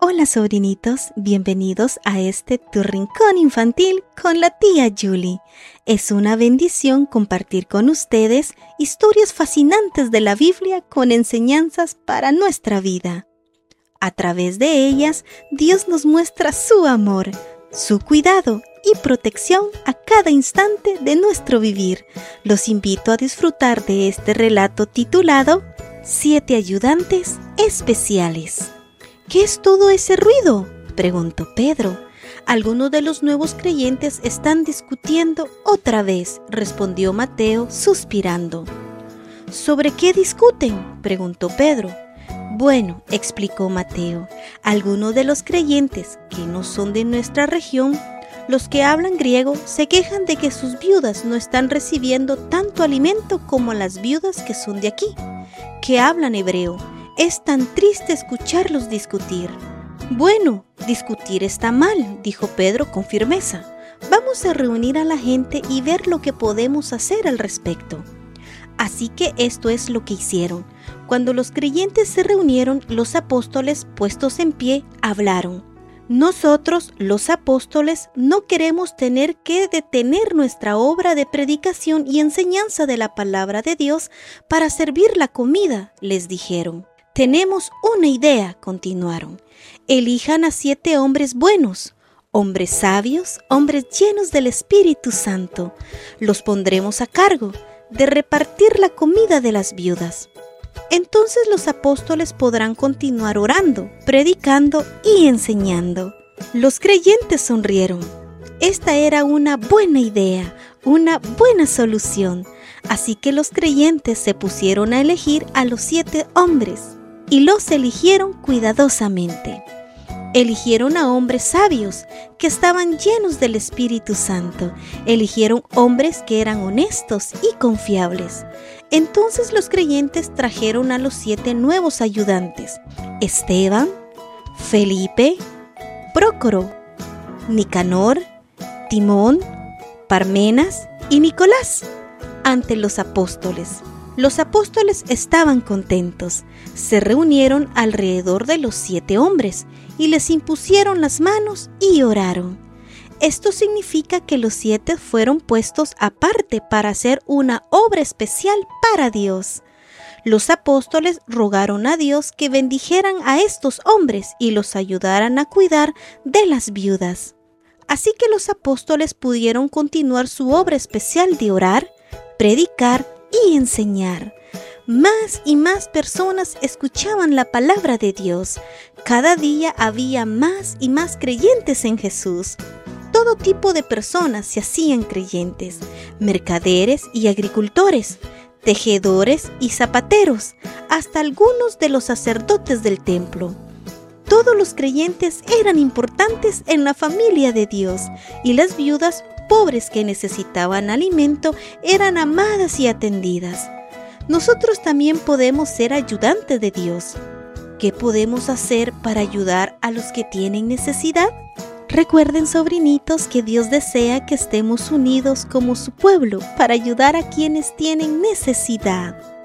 Hola sobrinitos, bienvenidos a este tu rincón infantil con la tía Julie. Es una bendición compartir con ustedes historias fascinantes de la Biblia con enseñanzas para nuestra vida. A través de ellas, Dios nos muestra su amor, su cuidado y protección a cada instante de nuestro vivir. Los invito a disfrutar de este relato titulado Siete ayudantes especiales. ¿Qué es todo ese ruido? preguntó Pedro. Algunos de los nuevos creyentes están discutiendo otra vez, respondió Mateo, suspirando. ¿Sobre qué discuten? preguntó Pedro. Bueno, explicó Mateo, algunos de los creyentes que no son de nuestra región, los que hablan griego, se quejan de que sus viudas no están recibiendo tanto alimento como las viudas que son de aquí, que hablan hebreo es tan triste escucharlos discutir. Bueno, discutir está mal, dijo Pedro con firmeza. Vamos a reunir a la gente y ver lo que podemos hacer al respecto. Así que esto es lo que hicieron. Cuando los creyentes se reunieron, los apóstoles, puestos en pie, hablaron. Nosotros, los apóstoles, no queremos tener que detener nuestra obra de predicación y enseñanza de la palabra de Dios para servir la comida, les dijeron. Tenemos una idea, continuaron. Elijan a siete hombres buenos, hombres sabios, hombres llenos del Espíritu Santo. Los pondremos a cargo de repartir la comida de las viudas. Entonces los apóstoles podrán continuar orando, predicando y enseñando. Los creyentes sonrieron. Esta era una buena idea, una buena solución. Así que los creyentes se pusieron a elegir a los siete hombres y los eligieron cuidadosamente. Eligieron a hombres sabios que estaban llenos del Espíritu Santo. Eligieron hombres que eran honestos y confiables. Entonces los creyentes trajeron a los siete nuevos ayudantes. Esteban, Felipe, Prócoro, Nicanor, Timón, Parmenas y Nicolás ante los apóstoles. Los apóstoles estaban contentos. Se reunieron alrededor de los siete hombres y les impusieron las manos y oraron. Esto significa que los siete fueron puestos aparte para hacer una obra especial para Dios. Los apóstoles rogaron a Dios que bendijeran a estos hombres y los ayudaran a cuidar de las viudas. Así que los apóstoles pudieron continuar su obra especial de orar, predicar y enseñar. Más y más personas escuchaban la palabra de Dios. Cada día había más y más creyentes en Jesús. Todo tipo de personas se hacían creyentes, mercaderes y agricultores, tejedores y zapateros, hasta algunos de los sacerdotes del templo. Todos los creyentes eran importantes en la familia de Dios y las viudas pobres que necesitaban alimento eran amadas y atendidas. Nosotros también podemos ser ayudantes de Dios. ¿Qué podemos hacer para ayudar a los que tienen necesidad? Recuerden, sobrinitos, que Dios desea que estemos unidos como su pueblo para ayudar a quienes tienen necesidad.